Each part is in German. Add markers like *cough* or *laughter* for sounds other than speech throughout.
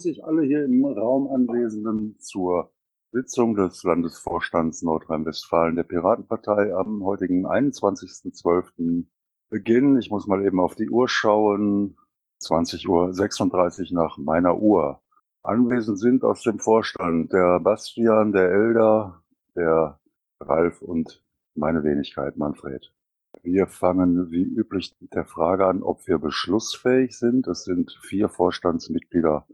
Begrüße ich alle hier im Raum Anwesenden zur Sitzung des Landesvorstands Nordrhein-Westfalen der Piratenpartei am heutigen 21.12. Beginn. Ich muss mal eben auf die Uhr schauen. 20.36 Uhr nach meiner Uhr. Anwesend sind aus dem Vorstand der Bastian, der Elder, der Ralf und meine Wenigkeit Manfred. Wir fangen wie üblich mit der Frage an, ob wir beschlussfähig sind. Es sind vier Vorstandsmitglieder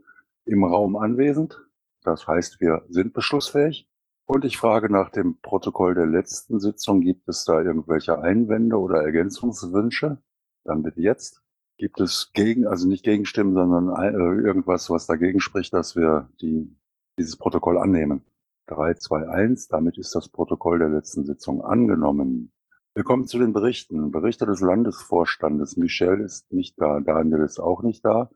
im Raum anwesend. Das heißt, wir sind beschlussfähig. Und ich frage nach dem Protokoll der letzten Sitzung, gibt es da irgendwelche Einwände oder Ergänzungswünsche? Dann bitte jetzt. Gibt es gegen, also nicht Gegenstimmen, sondern äh, irgendwas, was dagegen spricht, dass wir die, dieses Protokoll annehmen? 3, 2, 1. Damit ist das Protokoll der letzten Sitzung angenommen. Wir kommen zu den Berichten. Berichte des Landesvorstandes. Michel ist nicht da, Daniel ist auch nicht da.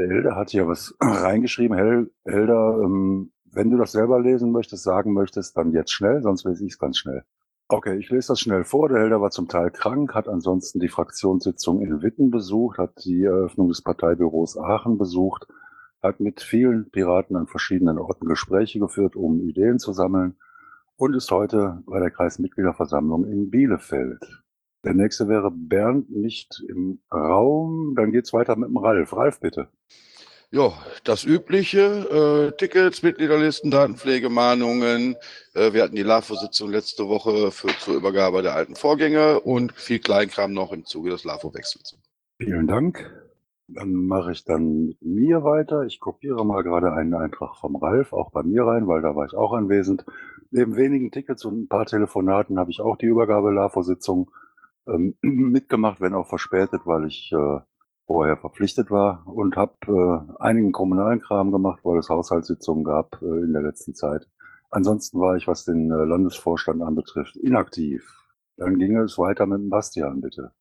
Der Helder hat hier was *clears throat* reingeschrieben. Hel Helder, ähm, wenn du das selber lesen möchtest, sagen möchtest, dann jetzt schnell, sonst lese ich es ganz schnell. Okay, ich lese das schnell vor. Der Helder war zum Teil krank, hat ansonsten die Fraktionssitzung in Witten besucht, hat die Eröffnung des Parteibüros Aachen besucht, hat mit vielen Piraten an verschiedenen Orten Gespräche geführt, um Ideen zu sammeln und ist heute bei der Kreismitgliederversammlung in Bielefeld. Der nächste wäre Bernd nicht im Raum. Dann geht's weiter mit dem Ralf. Ralf, bitte. Ja, das Übliche, äh, Tickets, Mitgliederlisten, Datenpflege, Mahnungen. Äh, wir hatten die LAFO-Sitzung letzte Woche für, zur Übergabe der alten Vorgänge und viel Kleinkram noch im Zuge des LAFO-Wechsels. Vielen Dank. Dann mache ich dann mit mir weiter. Ich kopiere mal gerade einen Eintrag vom Ralf auch bei mir rein, weil da war ich auch anwesend. Neben wenigen Tickets und ein paar Telefonaten habe ich auch die Übergabe LAFO-Sitzung ähm, *clears throat* mitgemacht, wenn auch verspätet, weil ich äh, vorher verpflichtet war und habe äh, einigen kommunalen Kram gemacht, weil es Haushaltssitzungen gab äh, in der letzten Zeit. Ansonsten war ich, was den äh, Landesvorstand anbetrifft, inaktiv. Dann ging es weiter mit dem Bastian, bitte.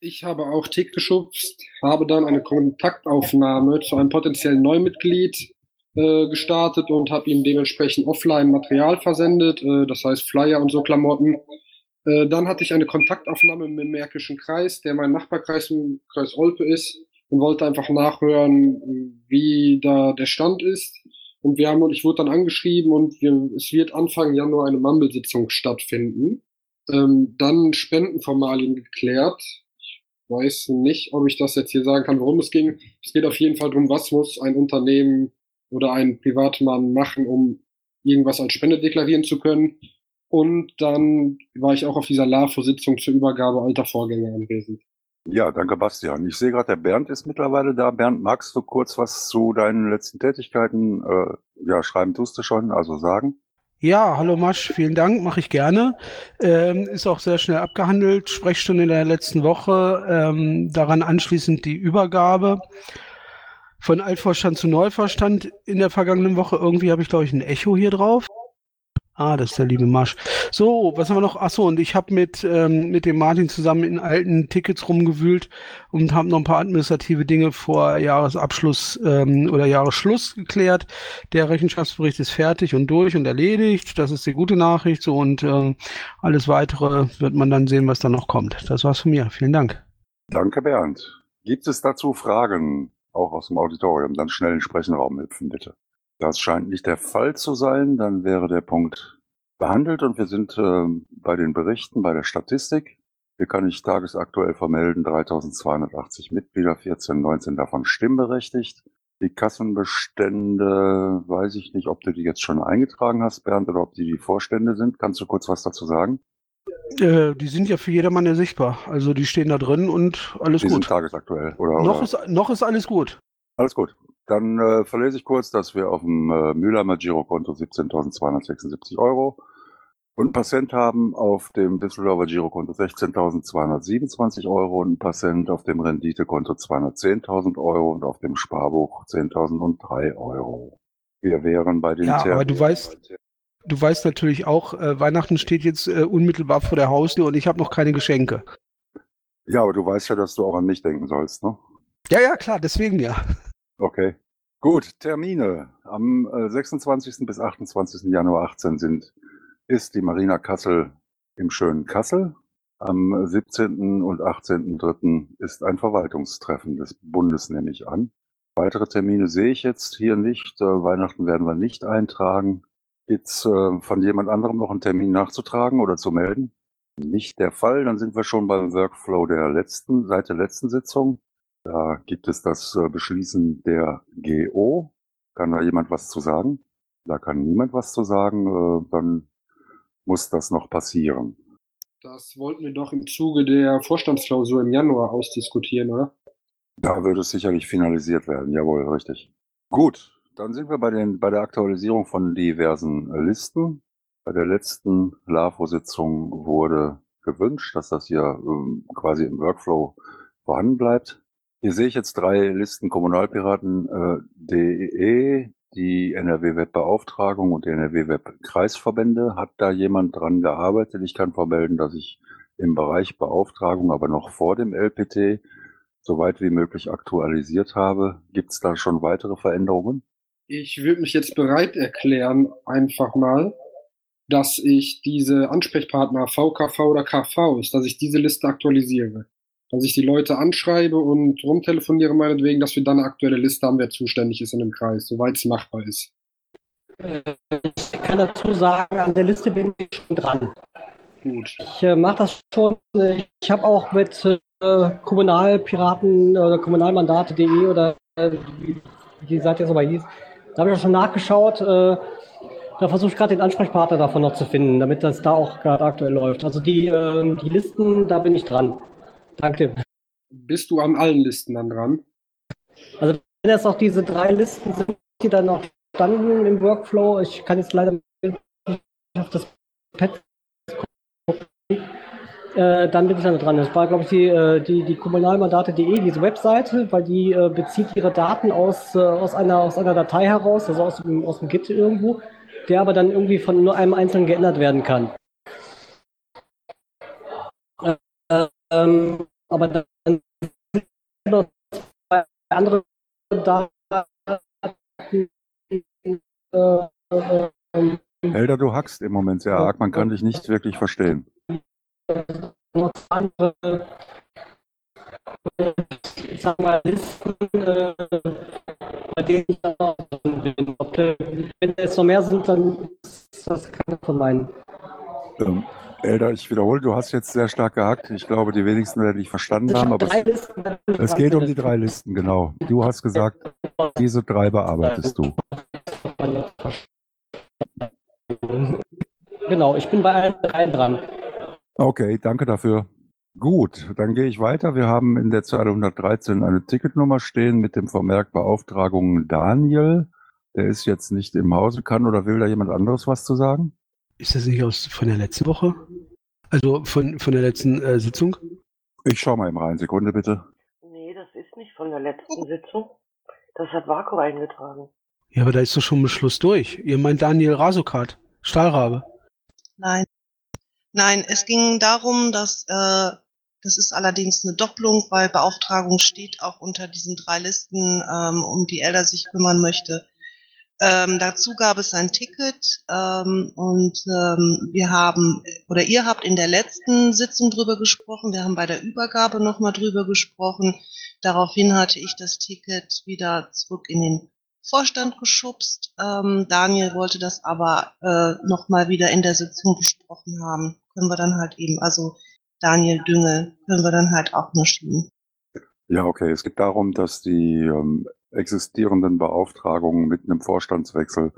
Ich habe auch Tick geschubst, habe dann eine Kontaktaufnahme zu einem potenziellen Neumitglied äh, gestartet und habe ihm dementsprechend offline Material versendet, äh, das heißt Flyer und so Klamotten. Äh, dann hatte ich eine Kontaktaufnahme mit dem Märkischen Kreis, der mein Nachbarkreis im Kreis Olpe ist und wollte einfach nachhören, wie da der Stand ist. Und wir haben, ich wurde dann angeschrieben und wir, es wird Anfang Januar eine Mumble-Sitzung stattfinden. Ähm, dann Spendenformalien geklärt weiß nicht, ob ich das jetzt hier sagen kann, worum es ging. Es geht auf jeden Fall darum, was muss ein Unternehmen oder ein Privatmann machen, um irgendwas als Spende deklarieren zu können. Und dann war ich auch auf dieser LAFO-Sitzung zur Übergabe alter Vorgänger anwesend. Ja, danke, Bastian. Ich sehe gerade, der Bernd ist mittlerweile da. Bernd, magst du kurz was zu deinen letzten Tätigkeiten? Äh, ja, schreiben tust du schon, also sagen. Ja, hallo Masch, vielen Dank, mache ich gerne. Ähm, ist auch sehr schnell abgehandelt. Sprechstunde in der letzten Woche, ähm, daran anschließend die Übergabe von Altvorstand zu Neuvorstand in der vergangenen Woche. Irgendwie habe ich, glaube ich, ein Echo hier drauf. Ah, das ist der liebe Marsch. So, was haben wir noch? Ach so, und ich habe mit ähm, mit dem Martin zusammen in alten Tickets rumgewühlt und habe noch ein paar administrative Dinge vor Jahresabschluss ähm, oder Jahresschluss geklärt. Der Rechenschaftsbericht ist fertig und durch und erledigt. Das ist die gute Nachricht. So und ähm, alles weitere wird man dann sehen, was da noch kommt. Das war's von mir. Vielen Dank. Danke, Bernd. Gibt es dazu Fragen, auch aus dem Auditorium? Dann schnell in den Sprechenraum hüpfen, bitte. Das scheint nicht der Fall zu sein. Dann wäre der Punkt behandelt und wir sind äh, bei den Berichten, bei der Statistik. Hier kann ich tagesaktuell vermelden, 3280 Mitglieder, 14, 19 davon stimmberechtigt. Die Kassenbestände, weiß ich nicht, ob du die jetzt schon eingetragen hast, Bernd, oder ob die die Vorstände sind. Kannst du kurz was dazu sagen? Äh, die sind ja für jedermann ersichtbar. Also die stehen da drin und alles die gut. Sind tagesaktuell, oder? Noch, oder? Ist, noch ist alles gut. Alles gut. Dann äh, verlese ich kurz, dass wir auf dem äh, Mühlheimer Girokonto 17.276 Euro und ein Passent haben auf dem Düsseldorfer Girokonto 16.227 Euro und ein Passent auf dem Renditekonto 210.000 Euro und auf dem Sparbuch 10.003 Euro. Wir wären bei den Ja, Terminen- aber du weißt, du weißt natürlich auch, äh, Weihnachten steht jetzt äh, unmittelbar vor der Haustür und ich habe noch keine Geschenke. Ja, aber du weißt ja, dass du auch an mich denken sollst, ne? Ja, ja, klar, deswegen ja. Okay. Gut, Termine. Am äh, 26. bis 28. Januar 18 sind, ist die Marina Kassel im schönen Kassel. Am 17. und 18.3. ist ein Verwaltungstreffen des Bundes, nehme ich an. Weitere Termine sehe ich jetzt hier nicht. Äh, Weihnachten werden wir nicht eintragen. Gibt's äh, von jemand anderem noch einen Termin nachzutragen oder zu melden? Nicht der Fall. Dann sind wir schon beim Workflow der letzten, seit der letzten Sitzung. Da gibt es das äh, Beschließen der GO. Kann da jemand was zu sagen? Da kann niemand was zu sagen. Äh, dann muss das noch passieren. Das wollten wir doch im Zuge der Vorstandsklausur im Januar ausdiskutieren, oder? Da würde es sicherlich finalisiert werden. Jawohl, richtig. Gut, dann sind wir bei, den, bei der Aktualisierung von diversen Listen. Bei der letzten LAFO-Sitzung wurde gewünscht, dass das hier ähm, quasi im Workflow vorhanden bleibt. Hier sehe ich jetzt drei Listen Kommunalpiraten.de, äh, die NRW-Web-Beauftragung und die NRW-Web-Kreisverbände. Hat da jemand dran gearbeitet? Ich kann vermelden, dass ich im Bereich Beauftragung, aber noch vor dem LPT, so weit wie möglich aktualisiert habe. Gibt es da schon weitere Veränderungen? Ich würde mich jetzt bereit erklären, einfach mal, dass ich diese Ansprechpartner VKV oder KV ist, dass ich diese Liste aktualisiere. Dass ich die Leute anschreibe und rumtelefoniere meinetwegen, dass wir dann eine aktuelle Liste haben, wer zuständig ist in dem Kreis, soweit es machbar ist. Ich kann dazu sagen, an der Liste bin ich schon dran. Gut. Ich äh, mache das schon. Ich habe auch mit äh, Kommunalpiraten oder Kommunalmandate.de oder äh, wie die Seite jetzt aber hieß, da habe ich auch schon nachgeschaut. Äh, da versuche ich gerade den Ansprechpartner davon noch zu finden, damit das da auch gerade aktuell läuft. Also die, äh, die Listen, da bin ich dran. Danke. Bist du an allen Listen dann dran? Also wenn jetzt auch diese drei Listen sind, die dann noch standen im Workflow, ich kann jetzt leider auf das Pad gucken, äh, dann bin ich dann dran. Das war, glaube ich, die, äh, die, die kommunalmandate.de, diese Webseite, weil die äh, bezieht ihre Daten aus, äh, aus, einer, aus einer Datei heraus, also aus dem, aus dem Git irgendwo, der aber dann irgendwie von nur einem Einzelnen geändert werden kann. Äh, ähm, aber dann sind noch zwei andere Daten. Helder, du hackst im Moment sehr arg, man kann dich nicht wirklich verstehen noch andere, ich sag mal, Listen, äh, bei denen ich dann auch bin. Ob, äh, wenn es noch mehr sind, dann ist das keine von meinen. Ähm, Elder, ich wiederhole, du hast jetzt sehr stark gehackt. Ich glaube, die wenigsten werden dich verstanden haben, aber es, es geht um die drei Listen, genau. Du hast gesagt, diese drei bearbeitest du. Genau, ich bin bei allen drei dran. Okay, danke dafür. Gut, dann gehe ich weiter. Wir haben in der Zeile 113 eine Ticketnummer stehen mit dem Vermerk Beauftragung Daniel. Der ist jetzt nicht im Hause, kann oder will da jemand anderes was zu sagen? Ist das nicht aus von der letzten Woche? Also von, von der letzten äh, Sitzung? Ich schau mal eben rein. Sekunde bitte. Nee, das ist nicht von der letzten Sitzung. Das hat Vaku eingetragen. Ja, aber da ist doch schon Beschluss durch. Ihr meint Daniel Rasokat, Stahlrabe. Nein, Nein, es ging darum, dass äh, das ist allerdings eine Doppelung, weil Beauftragung steht auch unter diesen drei Listen, ähm, um die Elder sich kümmern möchte. Ähm, dazu gab es ein Ticket ähm, und ähm, wir haben oder ihr habt in der letzten Sitzung drüber gesprochen. Wir haben bei der Übergabe nochmal drüber gesprochen. Daraufhin hatte ich das Ticket wieder zurück in den Vorstand geschubst. Ähm, Daniel wollte das aber äh, nochmal wieder in der Sitzung besprochen haben. Können wir dann halt eben, also Daniel Dünge, können wir dann halt auch nur schieben. Ja, okay. Es geht darum, dass die ähm, existierenden Beauftragungen mit einem Vorstandswechsel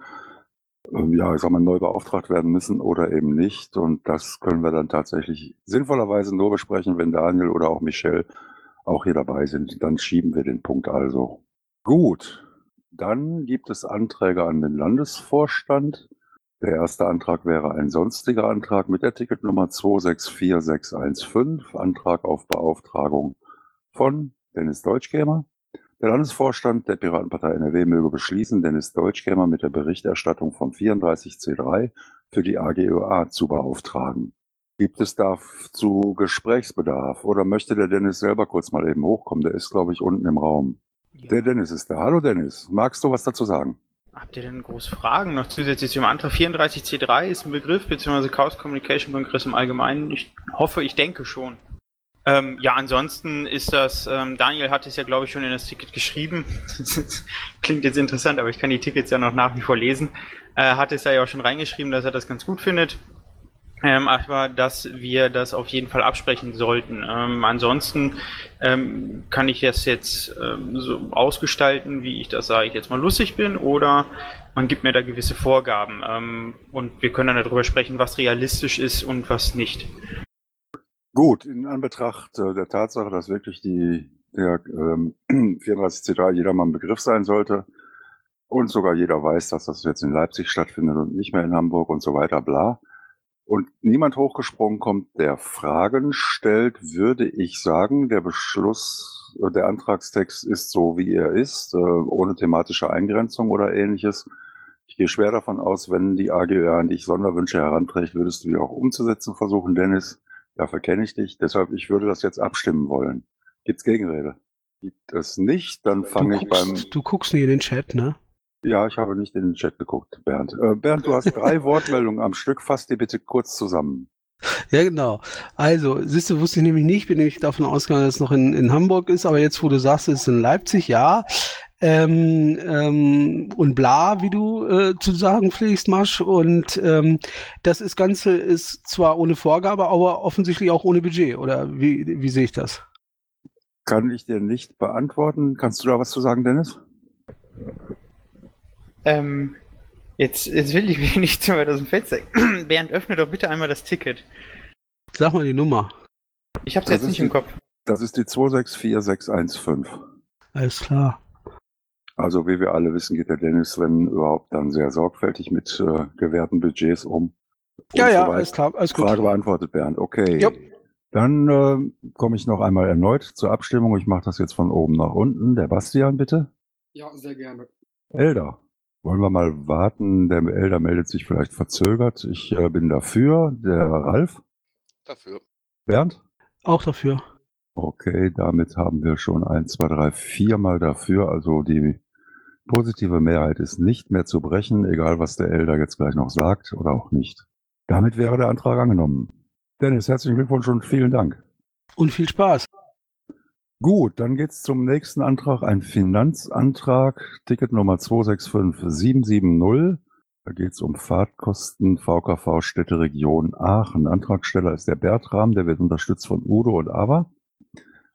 ähm, ja, ich sag mal, neu beauftragt werden müssen oder eben nicht. Und das können wir dann tatsächlich sinnvollerweise nur besprechen, wenn Daniel oder auch Michelle auch hier dabei sind. Dann schieben wir den Punkt also. Gut. Dann gibt es Anträge an den Landesvorstand. Der erste Antrag wäre ein sonstiger Antrag mit der Ticketnummer 264615, Antrag auf Beauftragung von Dennis Deutschkämer. Der Landesvorstand der Piratenpartei NRW möge beschließen, Dennis Deutschkämer mit der Berichterstattung vom 34C3 für die AGÖA zu beauftragen. Gibt es dazu Gesprächsbedarf oder möchte der Dennis selber kurz mal eben hochkommen? Der ist, glaube ich, unten im Raum. Der Dennis ist da. Hallo Dennis, magst du was dazu sagen? Habt ihr denn große Fragen noch zusätzlich zum Antrag 34C3 ist ein Begriff, beziehungsweise Chaos Communication Kongress im Allgemeinen? Ich hoffe, ich denke schon. Ähm, ja, ansonsten ist das, ähm, Daniel hat es ja, glaube ich, schon in das Ticket geschrieben. *laughs* Klingt jetzt interessant, aber ich kann die Tickets ja noch nach wie vor lesen. Er hat es ja auch schon reingeschrieben, dass er das ganz gut findet. Ähm, aber dass wir das auf jeden Fall absprechen sollten. Ähm, ansonsten ähm, kann ich das jetzt ähm, so ausgestalten, wie ich das, sage ich jetzt mal, lustig bin, oder man gibt mir da gewisse Vorgaben. Ähm, und wir können dann darüber sprechen, was realistisch ist und was nicht. Gut, in Anbetracht äh, der Tatsache, dass wirklich die, der ähm, *clears throat* 34C3 jedermann Begriff sein sollte und sogar jeder weiß, dass das jetzt in Leipzig stattfindet und nicht mehr in Hamburg und so weiter, bla, und niemand hochgesprungen kommt, der Fragen stellt, würde ich sagen, der Beschluss, äh, der Antragstext ist so, wie er ist, äh, ohne thematische Eingrenzung oder ähnliches. Ich gehe schwer davon aus, wenn die AGÖ an dich Sonderwünsche heranträgt, würdest du die auch umzusetzen versuchen, Dennis. Dafür kenne ich dich. Deshalb, ich würde das jetzt abstimmen wollen. Gibt's Gegenrede? Gibt es nicht, dann fange ich beim... Du guckst nie in den Chat, ne? Ja, ich habe nicht in den Chat geguckt, Bernd. Äh, Bernd, du hast *laughs* drei Wortmeldungen am Stück. Fass die bitte kurz zusammen. Ja, genau. Also, siehst du, wusste ich nämlich nicht, bin nämlich davon ausgegangen, dass es noch in, in Hamburg ist, aber jetzt, wo du sagst, es ist in Leipzig, ja. Ähm, ähm, und bla, wie du äh, zu sagen pflegst, Masch. Und ähm, das ist Ganze ist zwar ohne Vorgabe, aber offensichtlich auch ohne Budget. Oder wie, wie sehe ich das? Kann ich dir nicht beantworten. Kannst du da was zu sagen, Dennis? Ähm, jetzt, jetzt will ich mich *laughs* nicht zu weit aus dem Fenster. *clears throat* Bernd, öffne doch bitte einmal das Ticket. Sag mal die Nummer. Ich hab's Das jetzt nicht die- im Kopf. Das ist die 264615. Alles klar. Also wie wir alle wissen, geht der Dennis, wenn überhaupt, dann sehr sorgfältig mit äh, gewährten Budgets um. Und Ja, ja, alles klar, alles gut. Frage beantwortet, Bernd. Okay. Jo. Dann äh, komme ich noch einmal erneut zur Abstimmung. Ich mache das jetzt von oben nach unten. Der Bastian, bitte. Ja, sehr gerne. Elder. Wollen wir mal warten? Der Elder meldet sich vielleicht verzögert. Ich äh, bin dafür. Der Ralf. Dafür. Bernd. Auch dafür. Okay, damit haben wir schon ein, zwei, drei, viermal dafür. Also die positive Mehrheit ist nicht mehr zu brechen, egal was der Elder jetzt gleich noch sagt oder auch nicht. Damit wäre der Antrag angenommen. Dennis, herzlichen Glückwunsch und vielen Dank. Und viel Spaß. Gut, dann geht's zum nächsten Antrag, ein Finanzantrag, Ticket Nummer 265770. Da geht's um Fahrtkosten VKV Städteregion Aachen. Antragsteller ist der Bertram, der wird unterstützt von Udo und Ava.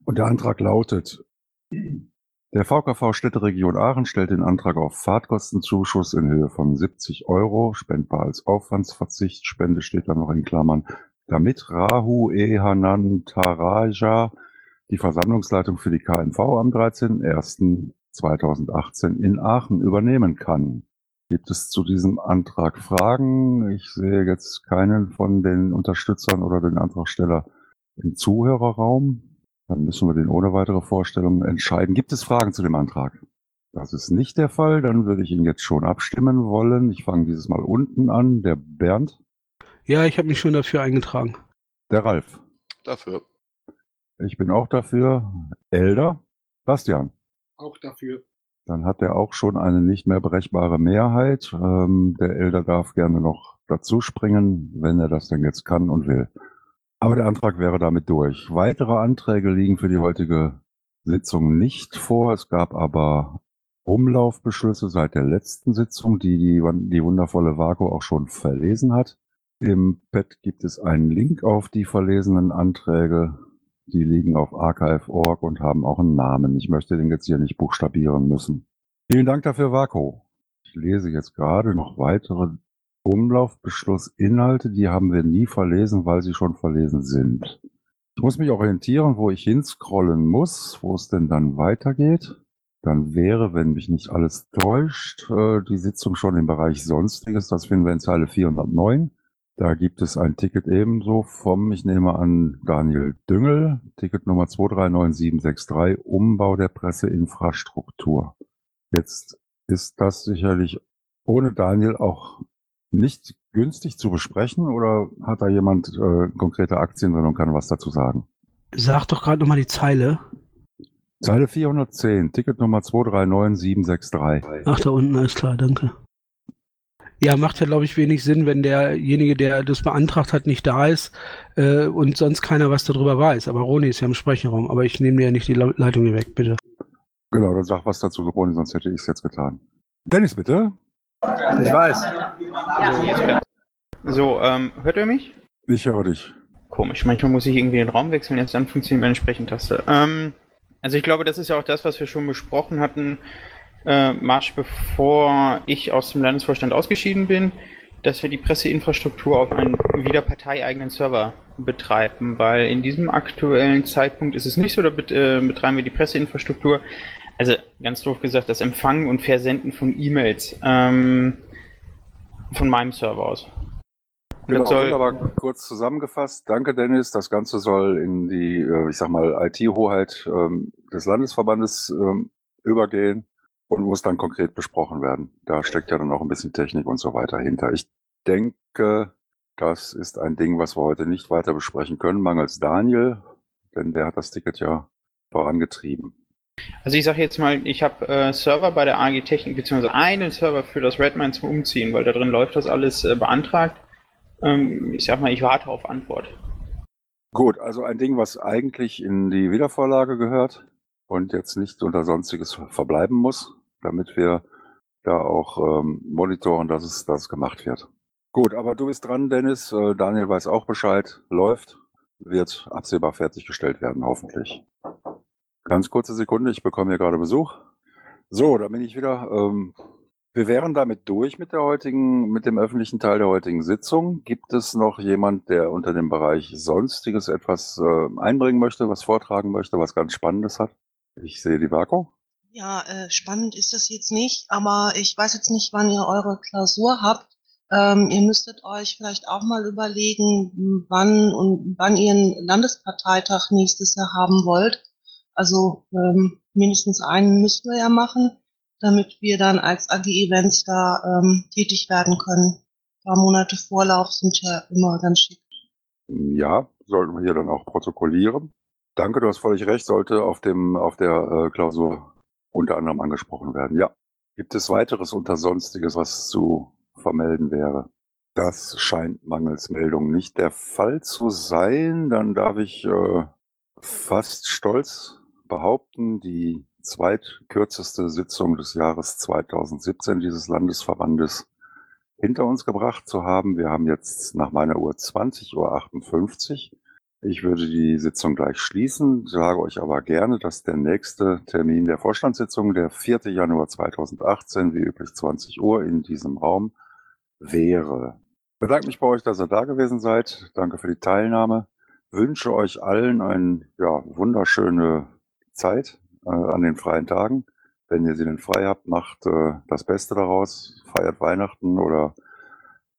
Und der Antrag lautet, der VKV Städteregion Aachen stellt den Antrag auf Fahrtkostenzuschuss in Höhe von 70 Euro, spendbar als Aufwandsverzicht, Spende steht da noch in Klammern, damit Rahu E. Hanan Taraja die Versammlungsleitung für die KNV am 13.01.2018 in Aachen übernehmen kann. Gibt es zu diesem Antrag Fragen? Ich sehe jetzt keinen von den Unterstützern oder den Antragsteller im Zuhörerraum. Dann müssen wir den ohne weitere Vorstellung entscheiden. Gibt es Fragen zu dem Antrag? Das ist nicht der Fall. Dann würde ich ihn jetzt schon abstimmen wollen. Ich fange dieses Mal unten an. Der Bernd, Ja, ich habe mich schon dafür eingetragen. der Ralf. Dafür. Ich bin auch dafür. Elder, Bastian. Auch dafür. Dann hat er auch schon eine nicht mehr berechbare Mehrheit. Ähm, der Elder darf gerne noch dazu springen, wenn er das denn jetzt kann und will. Aber der Antrag wäre damit durch. Weitere Anträge liegen für die heutige Sitzung nicht vor. Es gab aber Umlaufbeschlüsse seit der letzten Sitzung, die die, die wundervolle Vago auch schon verlesen hat. Im Pad gibt es einen Link auf die verlesenen Anträge. Die liegen auf archive.org und haben auch einen Namen. Ich möchte den jetzt hier nicht buchstabieren müssen. Vielen Dank dafür, Vaco. Ich lese jetzt gerade noch weitere Umlaufbeschlussinhalte. Die haben wir nie verlesen, weil sie schon verlesen sind. Ich muss mich orientieren, wo ich hinscrollen muss, wo es denn dann weitergeht. Dann wäre, wenn mich nicht alles täuscht, äh, die Sitzung schon im Bereich Sonstiges. Das finden wir in Zeile 409. Da gibt es ein Ticket ebenso vom, ich nehme an, Daniel Düngel, Ticket Nummer 239763, Umbau der Presseinfrastruktur. Jetzt ist das sicherlich ohne Daniel auch nicht günstig zu besprechen oder hat da jemand äh, konkrete Aktien drin und kann was dazu sagen? Sag doch gerade nochmal die Zeile. Zeile 410, Ticket Nummer 239763. Ach, da unten, alles klar, danke. Ja, macht ja, glaube ich, wenig Sinn, wenn derjenige, der das beantragt hat, nicht da ist äh, und sonst keiner was darüber weiß. Aber Roni ist ja im Sprechenraum. Aber ich nehme dir ja nicht die Leitung hier weg, bitte. Genau, dann sag was dazu, Ronny, sonst hätte ich es jetzt getan. Dennis, bitte. Ich weiß. So, ähm, hört ihr mich? Ich höre dich. Komisch, manchmal muss ich irgendwie den Raum wechseln, jetzt dann funktioniert meine Sprechentaste. Ähm, also ich glaube, das ist ja auch das, was wir schon besprochen hatten, äh, Marsch, bevor ich aus dem Landesvorstand ausgeschieden bin, dass wir die Presseinfrastruktur auf einen wieder parteieigenen Server betreiben, weil in diesem aktuellen Zeitpunkt ist es nicht so, da äh, betreiben wir die Presseinfrastruktur, also ganz doof gesagt, das Empfangen und Versenden von E-Mails ähm, von meinem Server aus. Genau, soll, aber kurz zusammengefasst. Danke, Dennis. Das Ganze soll in die, äh, ich sag mal, IT-Hoheit ähm, des Landesverbandes ähm, übergehen und muss dann konkret besprochen werden. Da steckt ja dann auch ein bisschen Technik und so weiter hinter. Ich denke, das ist ein Ding, was wir heute nicht weiter besprechen können, mangels Daniel, denn der hat das Ticket ja vorangetrieben. Also ich sage jetzt mal, ich habe äh, Server bei der AG Technik, beziehungsweise einen Server für das Redmine zum Umziehen, weil da drin läuft das alles äh, beantragt. Ähm, ich sag mal, ich warte auf Antwort. Gut, also ein Ding, was eigentlich in die Wiedervorlage gehört und jetzt nicht unter Sonstiges verbleiben muss, damit wir da auch ähm, monitoren, dass es, dass es gemacht wird. Gut, aber du bist dran, Dennis. Äh, Daniel weiß auch Bescheid. Läuft, wird absehbar fertiggestellt werden, hoffentlich. Ganz kurze Sekunde, ich bekomme hier gerade Besuch. So, da bin ich wieder. Ähm, wir wären damit durch mit der heutigen, mit dem öffentlichen Teil der heutigen Sitzung. Gibt es noch jemand, der unter dem Bereich Sonstiges etwas äh, einbringen möchte, was vortragen möchte, was ganz Spannendes hat? Ich sehe die Vaku. Ja, äh, spannend ist das jetzt nicht, aber ich weiß jetzt nicht, wann ihr eure Klausur habt. Ähm, ihr müsstet euch vielleicht auch mal überlegen, wann und wann ihr einen Landesparteitag nächstes Jahr haben wollt. Also ähm, mindestens einen müsst wir ja machen damit wir dann als AG Events da ähm, tätig werden können. Ein paar Monate Vorlauf sind ja immer ganz schick. Ja, sollten wir hier dann auch protokollieren. Danke, du hast völlig recht, sollte auf dem auf der äh, Klausur unter anderem angesprochen werden. Ja. Gibt es weiteres unter Sonstiges, was zu vermelden wäre? Das scheint mangels Meldung nicht der Fall zu sein. Dann darf ich äh, fast stolz behaupten, die zweitkürzeste Sitzung des Jahres 2017 dieses Landesverbandes hinter uns gebracht zu haben. Wir haben jetzt nach meiner Uhr 20.58 Uhr. Ich würde die Sitzung gleich schließen, sage euch aber gerne, dass der nächste Termin der Vorstandssitzung, der 4. Januar 2018, wie üblich 20 Uhr in diesem Raum wäre. Ich bedanke mich bei euch, dass ihr da gewesen seid. Danke für die Teilnahme. Wünsche euch allen eine ja, wunderschöne Zeit äh, an den freien Tagen. Wenn ihr sie denn frei habt, macht äh, das Beste daraus, feiert Weihnachten oder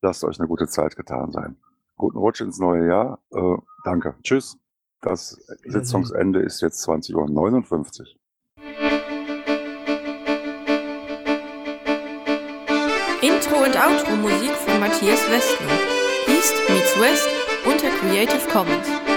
lasst euch eine gute Zeit getan sein. Guten Rutsch ins neue Jahr. Äh, danke. Tschüss. Das Sitzungsende ist jetzt 20.59 Uhr. Intro und Outro Musik von Matthias Westner. East meets West unter Creative Commons.